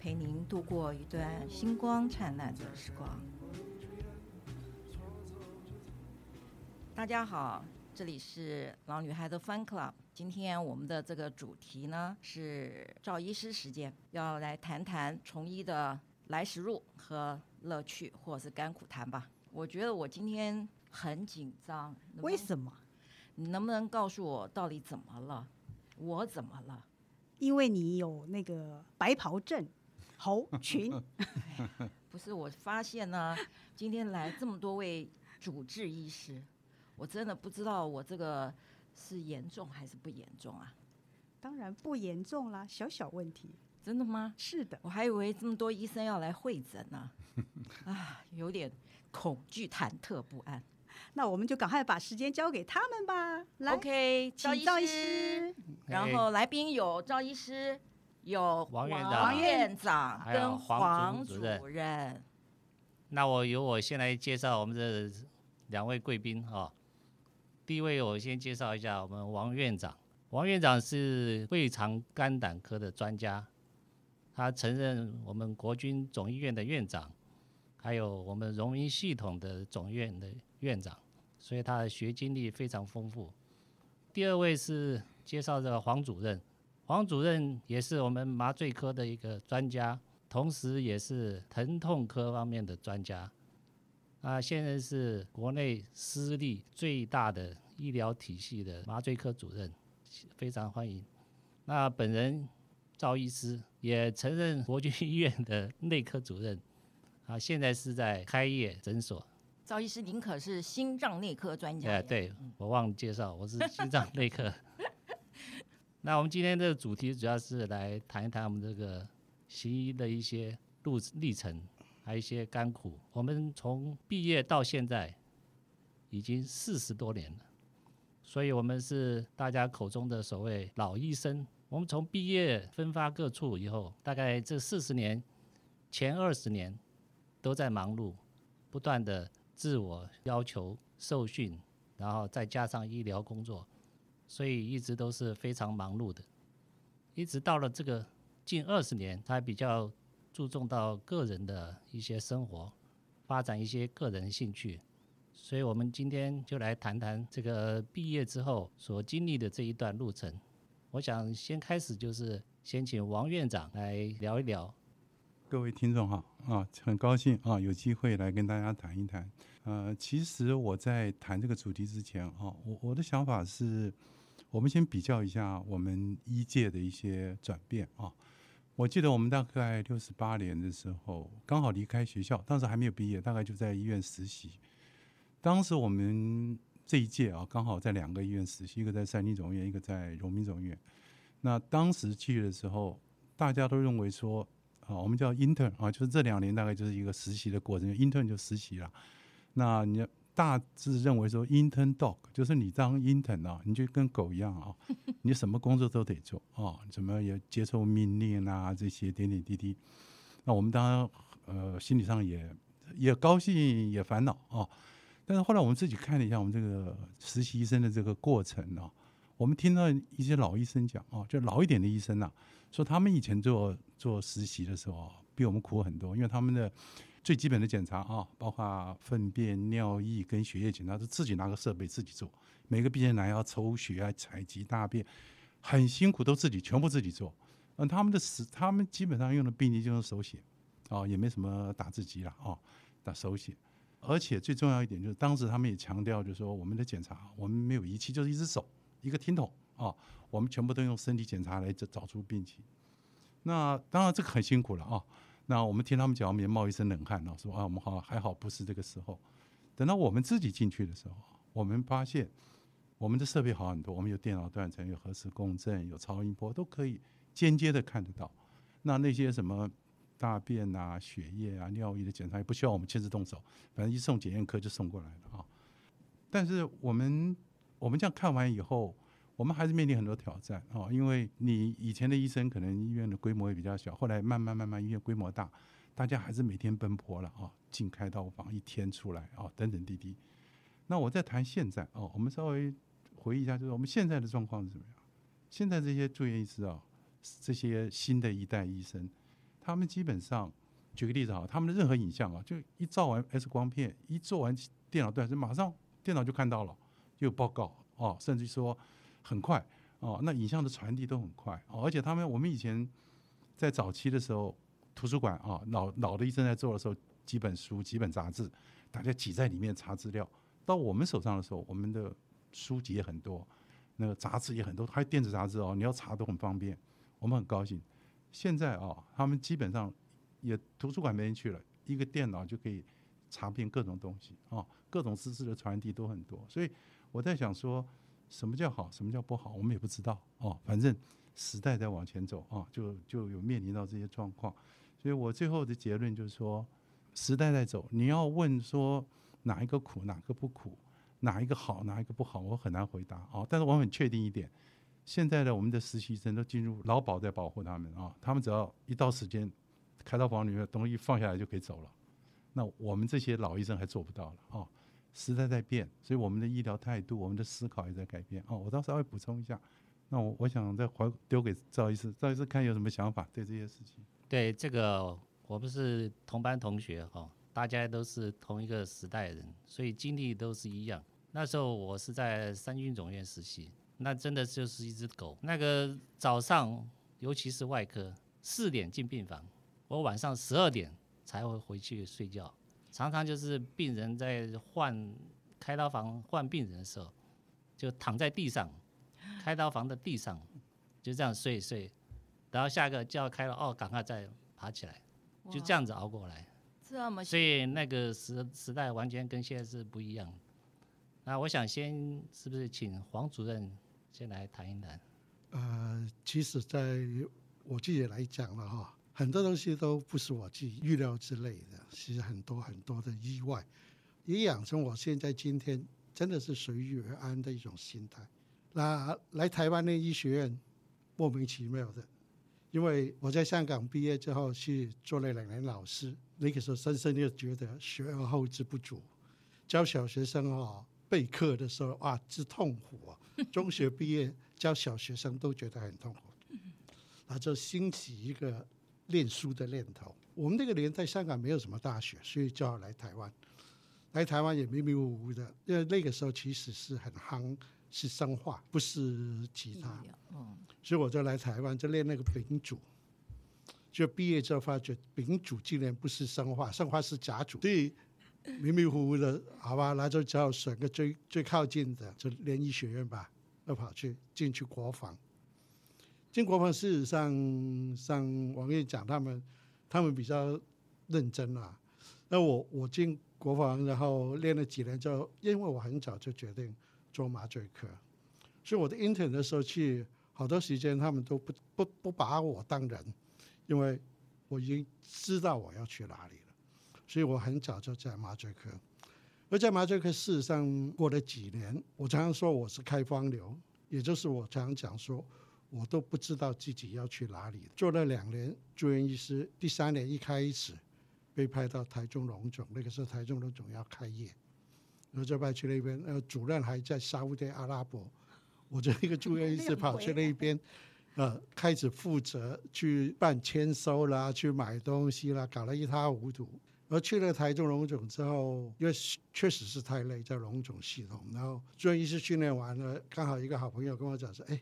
陪您度过一段星光灿烂的时光。大家好，这里是老女孩的 Fun Club。今天我们的这个主题呢是赵医师时间，要来谈谈从医的来时路和乐趣，或者是甘苦谈吧。我觉得我今天很紧张，为什么？你能不能告诉我到底怎么了？我怎么了？因为你有那个白袍症猴群。不是，我发现呢，今天来这么多位主治医师，我真的不知道我这个。是严重还是不严重啊？当然不严重啦，小小问题。真的吗？是的，我还以为这么多医生要来会诊呢，啊，有点恐惧、忐忑不安。那我们就赶快把时间交给他们吧。来，OK，赵医师，赵医师，然后来宾有赵医师，有王院长、王院长跟黄主任。主任。那我由我先来介绍我们的两位贵宾哈。第一位，我先介绍一下我们王院长。王院长是胃肠肝胆科的专家，他曾任我们国军总医院的院长，还有我们荣民系统的总院的院长，所以他的学经历非常丰富。第二位是介绍这个黄主任，黄主任也是我们麻醉科的一个专家，同时也是疼痛科方面的专家。啊，现在是国内私立最大的医疗体系的麻醉科主任，非常欢迎。那本人赵医师也曾任国军医院的内科主任，啊，现在是在开业诊所。赵医师，您可是心脏内科专家？哎，对，我忘了介绍，我是心脏内科。那我们今天的主题主要是来谈一谈我们这个行医的一些路历程。还有一些甘苦。我们从毕业到现在已经四十多年了，所以我们是大家口中的所谓老医生。我们从毕业分发各处以后，大概这四十年前二十年都在忙碌，不断的自我要求受训，然后再加上医疗工作，所以一直都是非常忙碌的。一直到了这个近二十年，他比较。注重到个人的一些生活，发展一些个人兴趣，所以我们今天就来谈谈这个毕业之后所经历的这一段路程。我想先开始就是先请王院长来聊一聊。各位听众好啊，很高兴啊有机会来跟大家谈一谈。呃，其实我在谈这个主题之前啊，我我的想法是，我们先比较一下我们医界的一些转变啊。我记得我们大概六十八年的时候，刚好离开学校，当时还没有毕业，大概就在医院实习。当时我们这一届啊，刚好在两个医院实习，一个在三军总院，一个在荣民总院。那当时去的时候，大家都认为说，啊，我们叫 intern 啊，就是这两年大概就是一个实习的过程，intern 就实习了。那你。大致认为说，intern dog 就是你当 intern 啊，你就跟狗一样啊，你什么工作都得做啊，怎么也接受命令啊，这些点点滴滴。那我们当然呃心理上也也高兴也烦恼啊。但是后来我们自己看了一下我们这个实习医生的这个过程啊，我们听到一些老医生讲啊，就老一点的医生呐，说他们以前做做实习的时候啊比我们苦很多，因为他们的。最基本的检查啊，包括粪便、尿液跟血液检查，都自己拿个设备自己做。每个病人来要抽血啊、采集大便，很辛苦，都自己全部自己做。嗯，他们的死，他们基本上用的病历就是手写，啊，也没什么打字机了啊，打手写。而且最重要一点就是，当时他们也强调，就是说我们的检查，我们没有仪器，就是一只手，一个听筒啊，我们全部都用身体检查来找找出病情。那当然这个很辛苦了啊。那我们听他们讲，我们也冒一身冷汗了，说啊，我们好还好不是这个时候。等到我们自己进去的时候，我们发现我们的设备好很多，我们有电脑断层，有核磁共振，有超音波，都可以间接的看得到。那那些什么大便啊、血液啊、尿液的检查，也不需要我们亲自动手，反正一送检验科就送过来了啊。但是我们我们这样看完以后，我们还是面临很多挑战啊，因为你以前的医生可能医院的规模也比较小，后来慢慢慢慢医院规模大，大家还是每天奔波了啊，进开刀房一天出来啊，等等滴滴。那我在谈现在哦，我们稍微回忆一下，就是我们现在的状况是怎么样？现在这些住院医师啊，这些新的一代医生，他们基本上，举个例子哈，他们的任何影像啊，就一照完 X 光片，一做完电脑断层，马上电脑就看到了，就有报告哦，甚至说很快哦，那影像的传递都很快哦，而且他们我们以前在早期的时候，图书馆啊，老老的医生在做的时候，几本书、几本杂志，大家挤在里面查资料，到我们手上的时候，我们的书籍也很多。那个杂志也很多，还有电子杂志哦，你要查都很方便，我们很高兴。现在啊、哦，他们基本上也图书馆没人去了，一个电脑就可以查遍各种东西啊、哦，各种知识的传递都很多。所以我在想说，什么叫好，什么叫不好，我们也不知道哦。反正时代在往前走啊、就就有面临到这些状况。所以我最后的结论就是说，时代在走，你要问说哪一个苦，哪个不苦？哪一个好，哪一个不好，我很难回答啊。但是我很确定一点，现在的我们的实习生都进入劳保在保护他们啊。他们只要一到时间，开到房里面东西放下来就可以走了。那我们这些老医生还做不到了啊。时代在变，所以我们的医疗态度、我们的思考也在改变啊。我到时候会补充一下。那我我想再还丢给赵医师，赵医师看有什么想法对这些事情？对这个，我们是同班同学哈。大家都是同一个时代人，所以经历都是一样。那时候我是在三军总院实习，那真的就是一只狗。那个早上，尤其是外科，四点进病房，我晚上十二点才会回去睡觉。常常就是病人在换开刀房换病人的时候，就躺在地上，开刀房的地上，就这样睡一睡，然后下个就要开了，哦，赶快再爬起来，就这样子熬过来。这么，所以那个时时代完全跟现在是不一样。那我想先是不是请黄主任先来谈一谈？呃，其实在我自己来讲了哈，很多东西都不是我自己预料之类的，其实很多很多的意外，也养成我现在今天真的是随遇而安的一种心态。那来台湾的医学院莫名其妙的。因为我在香港毕业之后去做了两年老师，那个时候深深就觉得学而后知不足，教小学生啊备课的时候啊之痛苦啊，中学毕业教小学生都觉得很痛苦，那就兴起一个念书的念头。我们那个年代香港没有什么大学，所以就要来台湾，来台湾也迷迷糊糊的，因为那个时候其实是很夯。是生化，不是其他。嗯，所以我就来台湾，就练那个丙组。就毕业之后发觉丙组竟然不是生化，生化是甲组。所以迷迷糊糊的，好吧，那就只好选个最最靠近的，就联医学院吧。就跑去进去国防，进国防事实上，像王院长他们，他们比较认真啊。那我我进国防，然后练了几年之后，因为我很早就决定。做麻醉科，所以我的 intern 的时候去好多时间，他们都不不不把我当人，因为我已经知道我要去哪里了，所以我很早就在麻醉科。而在麻醉科事实上过了几年，我常常说我是开荒牛，也就是我常常讲说，我都不知道自己要去哪里。做了两年住院医师，第三年一开始被派到台中荣总，那个时候台中荣总要开业。然后就派去那边，呃，主任还在沙乌地阿拉伯，我就一个住院医师跑去那边，呃，开始负责去办签收啦，去买东西啦，搞得一塌糊涂。而去了台中龙总之后，因为确实是太累，在龙总系统。然后住院医师训练完了，刚好一个好朋友跟我讲说：“哎，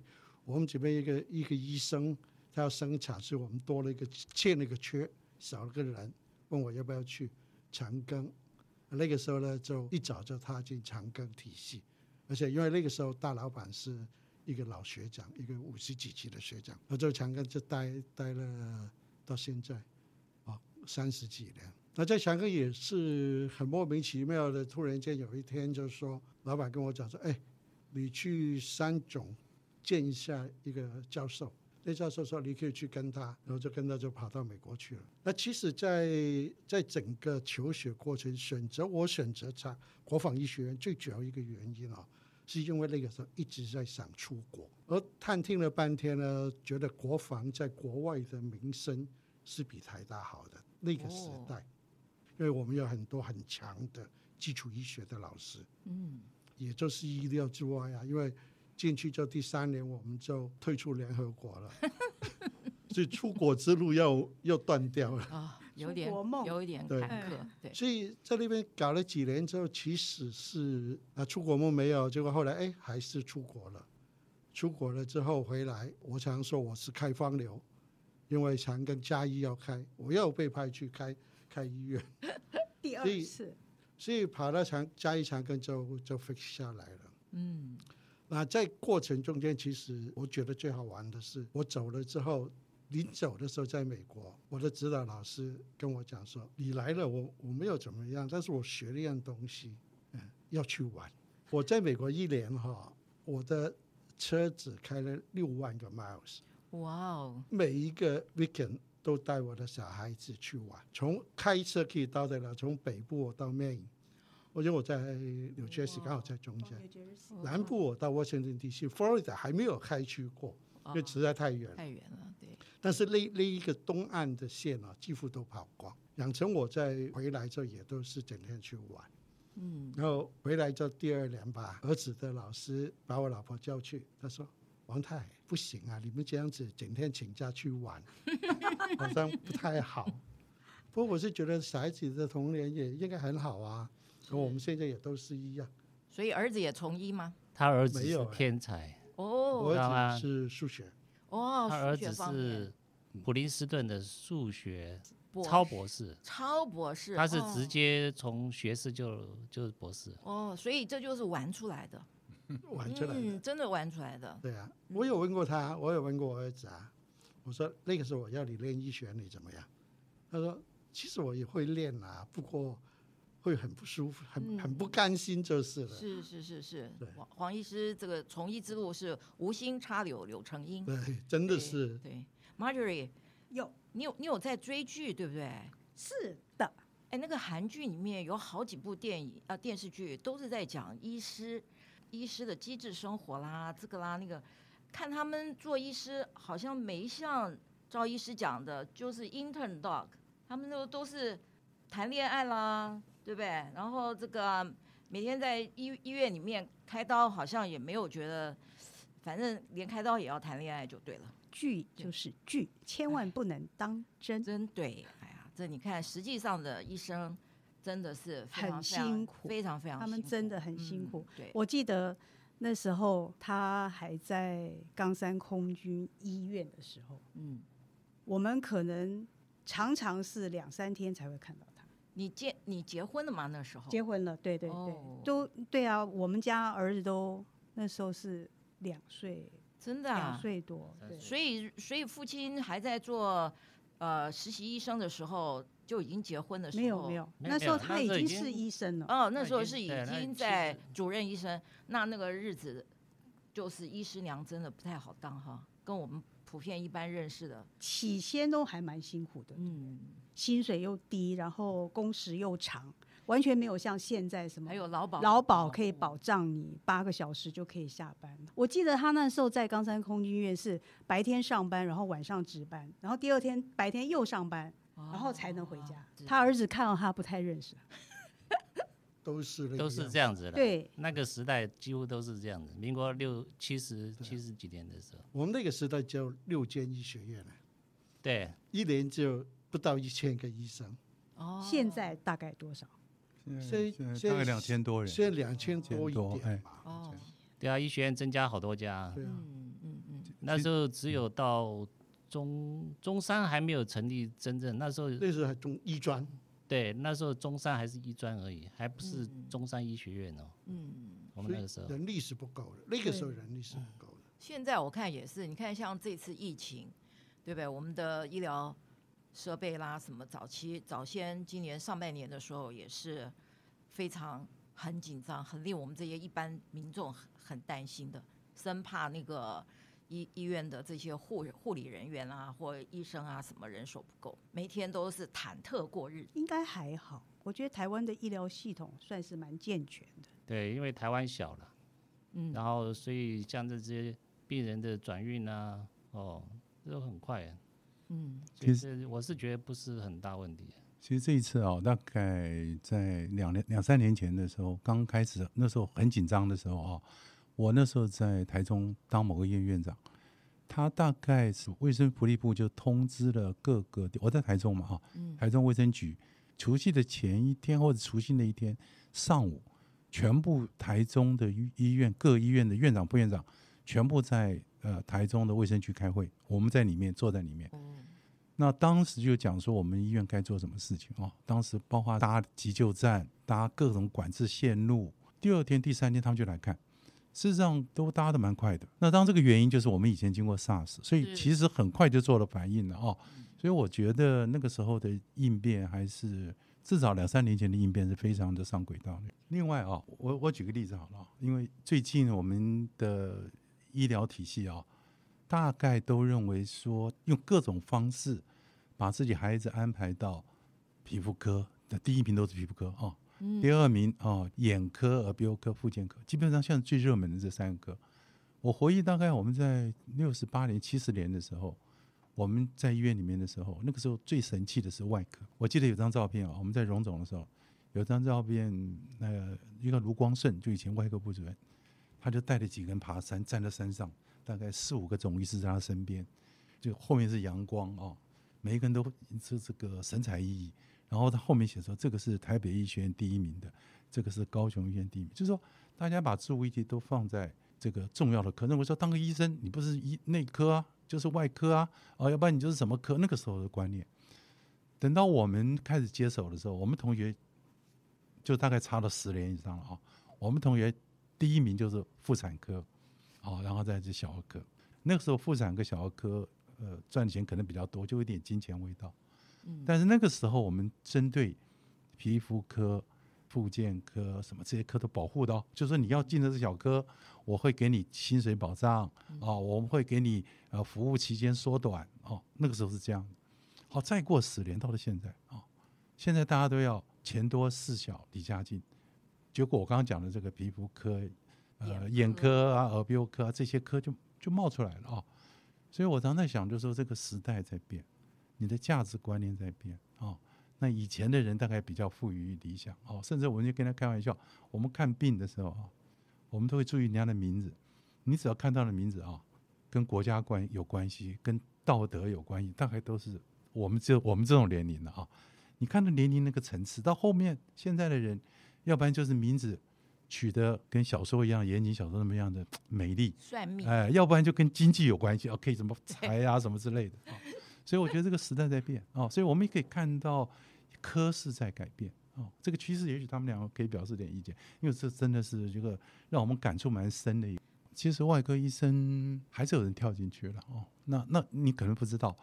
我们这边一个一个医生他要生产，所以我们多了一个欠了一个缺，少了个人，问我要不要去长庚。”那个时候呢，就一早就踏进长庚体系，而且因为那个时候大老板是一个老学长，一个五十几级的学长，我在长庚就待待了到现在，啊，三十几年。那在长庚也是很莫名其妙的，突然间有一天就是说，老板跟我讲说，哎，你去三总见一下一个教授，那教授说你可以去跟他，然后就跟他就跑到美国去了。那其实在，在在整个求学过程选择我选择在国防医学院最主要一个原因啊，是因为那个时候一直在想出国，而探听了半天呢，觉得国防在国外的名声是比台大好的那个时代，哦、因为我们有很多很强的基础医学的老师，嗯，也就是意料之外啊，因为。进去就第三年，我们就退出联合国了，所以出国之路又又断掉了啊，有点有一点坎坷。对，所以在那边搞了几年之后，其实是啊出国梦没有，结果后来哎还是出国了。出国了之后回来，我常说我是开方流，因为长庚嘉义要开，我又被派去开开医院。第二次，所以跑到长嘉义长庚就就 fix 下来了。嗯。那在过程中间，其实我觉得最好玩的是，我走了之后，临走的时候，在美国，我的指导老师跟我讲说：“你来了，我我没有怎么样，但是我学了一样东西，嗯，要去玩。”我在美国一年哈，我的车子开了六万个 miles，哇哦！每一个 weekend 都带我的小孩子去玩，从开车可以到的了，从北部到 Maine。我觉得我在纽约市刚好在中间，南部我到 Washington DC，Florida 还没有开去过，因为实在太远，太远了。对。但是那那一个东岸的线啊，几乎都跑光。养成我在回来之后也都是整天去玩。嗯。然后回来之后第二年吧，儿子的老师把我老婆叫去，他说：“王太不行啊，你们这样子整天请假去玩，好像不太好。”不过我是觉得小孩子的童年也应该很好啊。和我们现在也都是一样，所以儿子也从医吗？他儿子是天才哦，我儿子是数学哦，他儿子是普林斯顿的数学超博士，超博士，他是直接从学士就就是博士哦，所以这就是玩出来的，玩出来的，嗯，真的玩出来的。对啊，我有问过他，我有问过我儿子啊，我说那个时候我要你练医学，你怎么样？他说其实我也会练啊，不过。会很不舒服，很很不甘心，就是了。是是是是，黄黄医师这个从医之路是无心插柳柳成荫。对，真的是。对，Marjorie，有你有你有在追剧对不对？是的。哎，那个韩剧里面有好几部电影啊电视剧都是在讲医师医师的机智生活啦，这个啦那个，看他们做医师好像没像赵医师讲的，就是 intern dog，他们都都是谈恋爱啦。对不对？然后这个每天在医医院里面开刀，好像也没有觉得，反正连开刀也要谈恋爱就对了。剧就是剧，千万不能当真。真对，哎呀，这你看，实际上的医生真的是非常很辛苦，非常非常，他们真的很辛苦。嗯、对，我记得那时候他还在冈山空军医院的时候，嗯，我们可能常常是两三天才会看到。你结你结婚了吗？那时候结婚了，对对对，oh. 都对啊。我们家儿子都那时候是两岁，真的啊，两岁多。对，所以所以父亲还在做呃实习医生的时候就已经结婚的时候，没有没有，那时候他已经是医生了。哦，那时候是已经在主任医生，那那个日子就是医师娘真的不太好当哈，跟我们普遍一般认识的，起先都还蛮辛苦的，嗯。薪水又低，然后工时又长，完全没有像现在什么，还有劳保，劳保可以保障你八个小时就可以下班。我记得他那时候在冈山空军医院是白天上班，然后晚上值班，然后第二天白天又上班，然后才能回家。他儿子看到他不太认识，都是都是这样子的。对，那个时代几乎都是这样子。民国六七十七十几年的时候，我们那个时代叫六间医学院呢，对，一年就。不到一千个医生，哦，现在大概多少？现在大概两千多人，现在两千多一点吧。哦，对啊，医学院增加好多家。对啊，嗯嗯嗯。那时候只有到中中山还没有成立真正，那时候那时候还中医专。对，那时候中山还是医专而已，还不是中山医学院哦。嗯，我们那个时候人力是不够的，那个时候人力是不够的。现在我看也是，你看像这次疫情，对不对？我们的医疗。设备啦，什么早期早先今年上半年的时候也是非常很紧张，很令我们这些一般民众很很担心的，生怕那个医医院的这些护护理人员啊，或医生啊，什么人手不够，每天都是忐忑过日子。应该还好，我觉得台湾的医疗系统算是蛮健全的。对，因为台湾小了，嗯，然后所以像这些病人的转运啊，哦，这都很快，嗯，其实我是觉得不是很大问题。其实这一次啊，大概在两年两三年前的时候，刚开始那时候很紧张的时候啊，我那时候在台中当某个医院院长，他大概是卫生福利部就通知了各个，我在台中嘛哈，台中卫生局，除夕的前一天或者除夕那一天上午，全部台中的医院各医院的院长副院长全部在呃台中的卫生局开会，我们在里面坐在里面。那当时就讲说我们医院该做什么事情哦，当时包括搭急救站、搭各种管制线路。第二天、第三天他们就来看，事实上都搭得蛮快的。那当这个原因就是我们以前经过 SARS，所以其实很快就做了反应了哦。所以我觉得那个时候的应变还是至少两三年前的应变是非常的上轨道的。另外啊，我我举个例子好了，因为最近我们的医疗体系啊。大概都认为说，用各种方式把自己孩子安排到皮肤科的第一名都是皮肤科哦，第二名哦眼科、耳鼻喉科、复健科，基本上现在最热门的这三个科。我回忆大概我们在六十八年、七十年的时候，我们在医院里面的时候，那个时候最神气的是外科。我记得有张照片啊，我们在荣总的时候，有张照片，那个一个卢光胜，就以前外科部主任，他就带着几个人爬山，站在山上。大概四五个总医师在他身边，就后面是阳光啊、每一个人都是这个神采奕奕。然后他后面写说，这个是台北医学院第一名的，这个是高雄医院第一名。就是说，大家把注意力都放在这个重要的科。认为说，当个医生，你不是医内科啊，就是外科啊，哦，要不然你就是什么科？那个时候的观念。等到我们开始接手的时候，我们同学就大概差了十年以上了啊、哦。我们同学第一名就是妇产科。哦，然后再是小儿科，那个时候妇产科、小儿科，呃，赚钱可能比较多，就有点金钱味道。嗯，但是那个时候我们针对皮肤科、附件科什么这些科都保护的哦，就是说你要进的是小科，我会给你薪水保障，哦，我们会给你呃服务期间缩短，哦，那个时候是这样。好，再过十年到了现在，哦，现在大家都要钱多事小离家近，结果我刚刚讲的这个皮肤科。呃，眼科啊，耳鼻喉科啊，这些科就就冒出来了啊、哦，所以我常在想，就是说这个时代在变，你的价值观念在变啊、哦。那以前的人大概比较富于理想哦，甚至我们就跟他开玩笑，我们看病的时候啊，我们都会注意人家的名字，你只要看到的名字啊，跟国家关有关系，跟道德有关系，大概都是我们这我们这种年龄的啊。你看到年龄那个层次，到后面现在的人，要不然就是名字。取得跟小说一样，言情小说那么样的美丽，算命，哎，要不然就跟经济有关系，哦，可以什么财啊什么之类的，哦，所以我觉得这个时代在变，哦，所以我们也可以看到科室在改变，哦，这个趋势也许他们两个可以表示点意见，因为这真的是这个让我们感触蛮深的。其实外科医生还是有人跳进去了，哦，那那你可能不知道，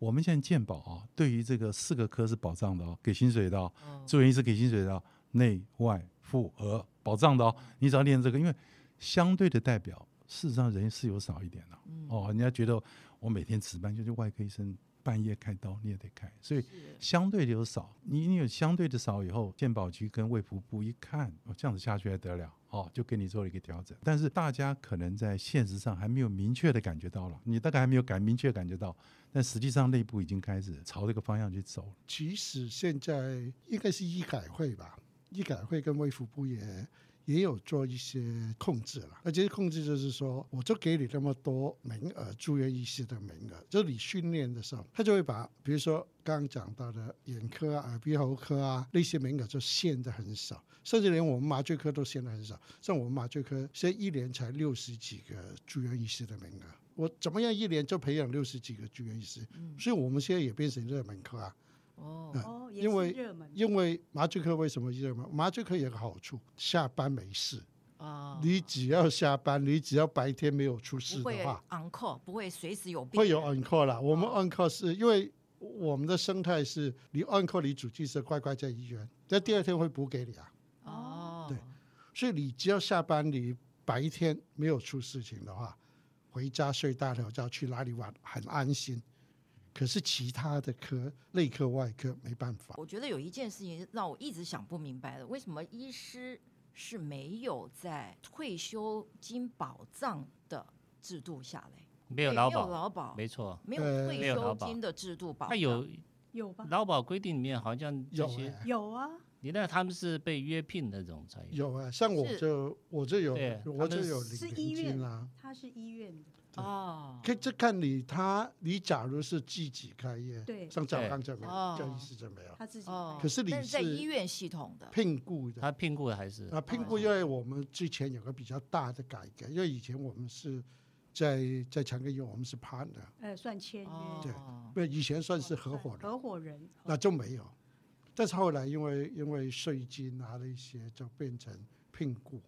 我们现在健保啊，对于这个四个科是保障的哦，给薪水的哦，住院医师给薪水的哦，内外妇儿。保障的哦，你只要练这个，因为相对的代表，事实上人是有少一点的哦。人家觉得我每天值班，就是外科医生半夜开刀你也得开，所以相对的有少。你你有相对的少以后，健保局跟卫福部一看，哦，这样子下去还得了哦，就给你做了一个调整。但是大家可能在现实上还没有明确的感觉到了，你大概还没有感明确感觉到，但实际上内部已经开始朝这个方向去走了。其实现在应该是医改会吧。医改会跟卫福部也也有做一些控制了，而这些控制就是说，我就给你那么多名额，住院医师的名额，就是你训练的时候，他就会把，比如说刚刚讲到的眼科啊、耳鼻喉科啊那些名额就限得很少，甚至连我们麻醉科都限得很少。像我们麻醉科，现在一年才六十几个住院医师的名额，我怎么样一年就培养六十几个住院医师？所以我们现在也变成热门科啊。哦，嗯、因为因为麻醉科为什么热门？麻醉科有个好处，下班没事。哦，你只要下班，你只要白天没有出事的话，on call 不会随时有病。会有 on call 啦。我们 on call 是因为我们的生态是，你 on call 你主治医师乖乖在医院，那第二天会补给你啊。哦，对，所以你只要下班，你白天没有出事情的话。回家睡大头觉，去哪里玩很安心。可是其他的科，内科、外科没办法。我觉得有一件事情让我一直想不明白的，为什么医师是没有在退休金保障的制度下来？没有劳保，没有劳保，没错，没有退休金的制度保障。他有有吧？劳保规定里面好像有些有，啊。你那他们是被约聘的那种才有啊，像我就我就有，我就有领是医院啊，他是医院的。哦，可以这看你他，你假如是自己开业，对，像赵刚这边，哦，叫医师就没有，他自己。可是你是在医院系统的。聘雇的，他聘雇的还是啊，聘雇，因为我们之前有个比较大的改革，因为以前我们是在在长庚医院，我们是 partner，呃，算签约，对，不，以前算是合伙人，合伙人，那就没有，但是后来因为因为税金拿了一些，就变成聘雇，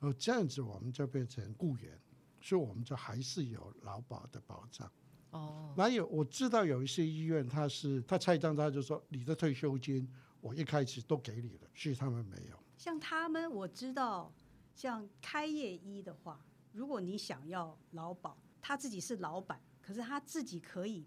哦，这样子我们就变成雇员。所以我们就还是有劳保的保障。哦，那有我知道有一些医院，他是他拆账，他就说你的退休金我一开始都给你了，所以他们没有。像他们我知道，像开业医的话，如果你想要劳保，他自己是老板，可是他自己可以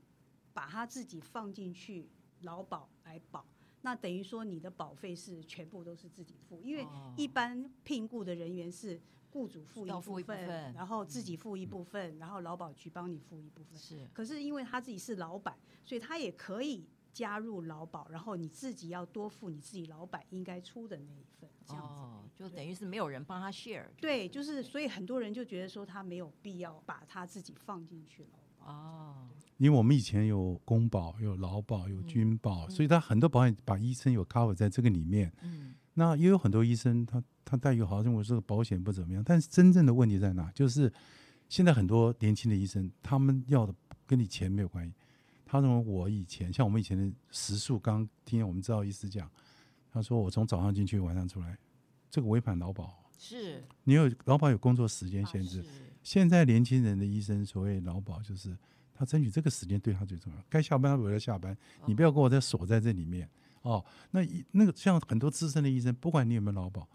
把他自己放进去劳保来保，那等于说你的保费是全部都是自己付，因为一般聘雇的人员是。雇主付一部分，部分然后自己付一部分，嗯、然后劳保局帮你付一部分。是，可是因为他自己是老板，所以他也可以加入劳保，然后你自己要多付你自己老板应该出的那一份。这样子，哦，就等于是没有人帮他 share。对，就是所以很多人就觉得说他没有必要把他自己放进去了。哦，因为我们以前有公保、有劳保、有军保，嗯、所以他很多保险把医生有 cover 在这个里面。嗯。那也有很多医生，他他待遇好，认为这个保险不怎么样。但是真正的问题在哪？就是现在很多年轻的医生，他们要的跟你钱没有关系。他认为我以前像我们以前的时数，刚听我们知道医师讲，他说我从早上进去，晚上出来，这个违反劳保。是。你有劳保有工作时间限制。现在年轻人的医生所谓劳保，就是他争取这个时间对他最重要。该下班他为了下班，你不要给我再锁在这里面。哦，那那个像很多资深的医生，不管你有没有劳保，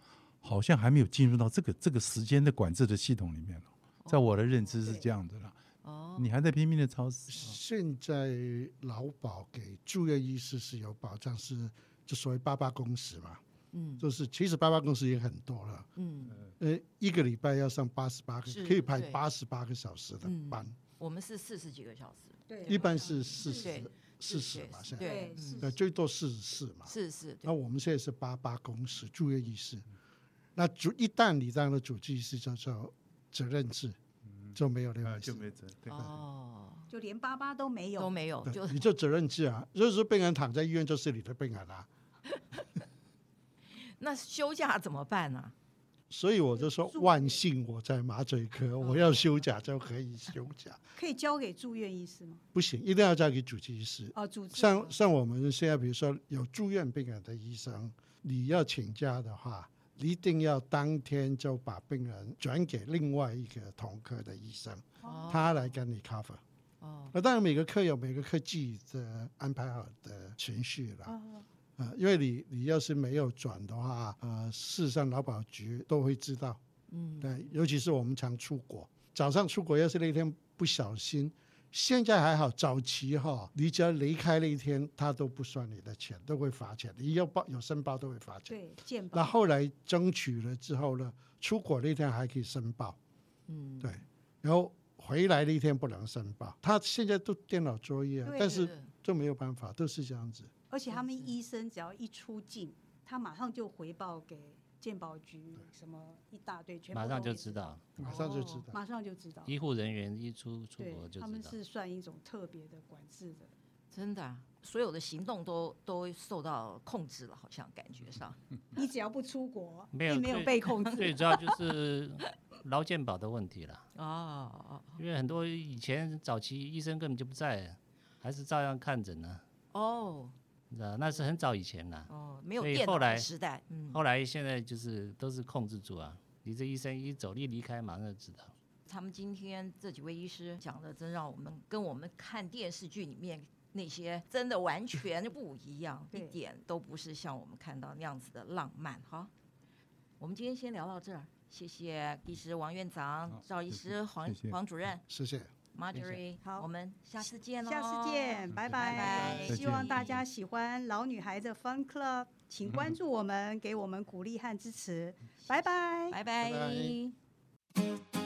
好像还没有进入到这个这个时间的管制的系统里面。在我的认知是这样的啦。哦，你还在拼命的操持。现在劳保给住院医师是有保障，是就所谓八八工时嘛。嗯，就是其实八八工时也很多了。嗯，呃，一个礼拜要上八十八个，可以排八十八个小时的班。我们是四十几个小时。对，一般是四十。四十嘛，现在对，最多四十四嘛。四十。那我们现在是八八工时住院医师，那主一旦你当了主治医师，叫做责任制，就没有那个就没责任哦，就连爸爸都没有都没有，就你就责任制啊。如果说病人躺在医院，就是你的病人啊。那休假怎么办呢？所以我就说，万幸我在麻醉科，我要休假就可以休假。可以交给住院医师吗？不行，一定要交给主治医师。哦，主治。像像我们现在，比如说有住院病人的医生，你要请假的话，一定要当天就把病人转给另外一个同科的医生，哦、他来跟你 cover。哦。那当然，每个科有每个科自己的安排好的程序了。哦啊，因为你你要是没有转的话，呃，事实上劳保局都会知道，嗯，对，尤其是我们常出国，早上出国要是那天不小心，现在还好，早期哈，你只要离开那一天，他都不算你的钱，都会罚钱，你要报有申报都会罚钱，对，健保。那后来争取了之后呢，出国那天还可以申报，嗯，对，然后回来那天不能申报，他现在都电脑作业，但是都没有办法，都是这样子。而且他们医生只要一出境，他马上就回报给健保局，什么一大堆，全部马上就知道，马上就知道，马上就知道。医护人员一出出国就知道。他们是算一种特别的管制的，真的，所有的行动都都受到控制了，好像感觉上。你只要不出国，没有没有被控制。最主要就是劳健保的问题了。哦，因为很多以前早期医生根本就不在，还是照样看诊呢。哦。那是很早以前了，哦，没有电脑时代，嗯，后来现在就是都是控制住啊。你这医生一走一离开，马上就知道。他们今天这几位医师讲的，真让我们跟我们看电视剧里面那些真的完全不一样，一点都不是像我们看到那样子的浪漫哈。我们今天先聊到这儿，谢谢医师王院长、赵医师、黄谢谢黄主任、谢谢。Marjorie，好。我们下次见喽，下次见，拜拜。拜希望大家喜欢老女孩的 Fun Club，请关注我们，给我们鼓励和支持，拜拜，拜拜。拜。拜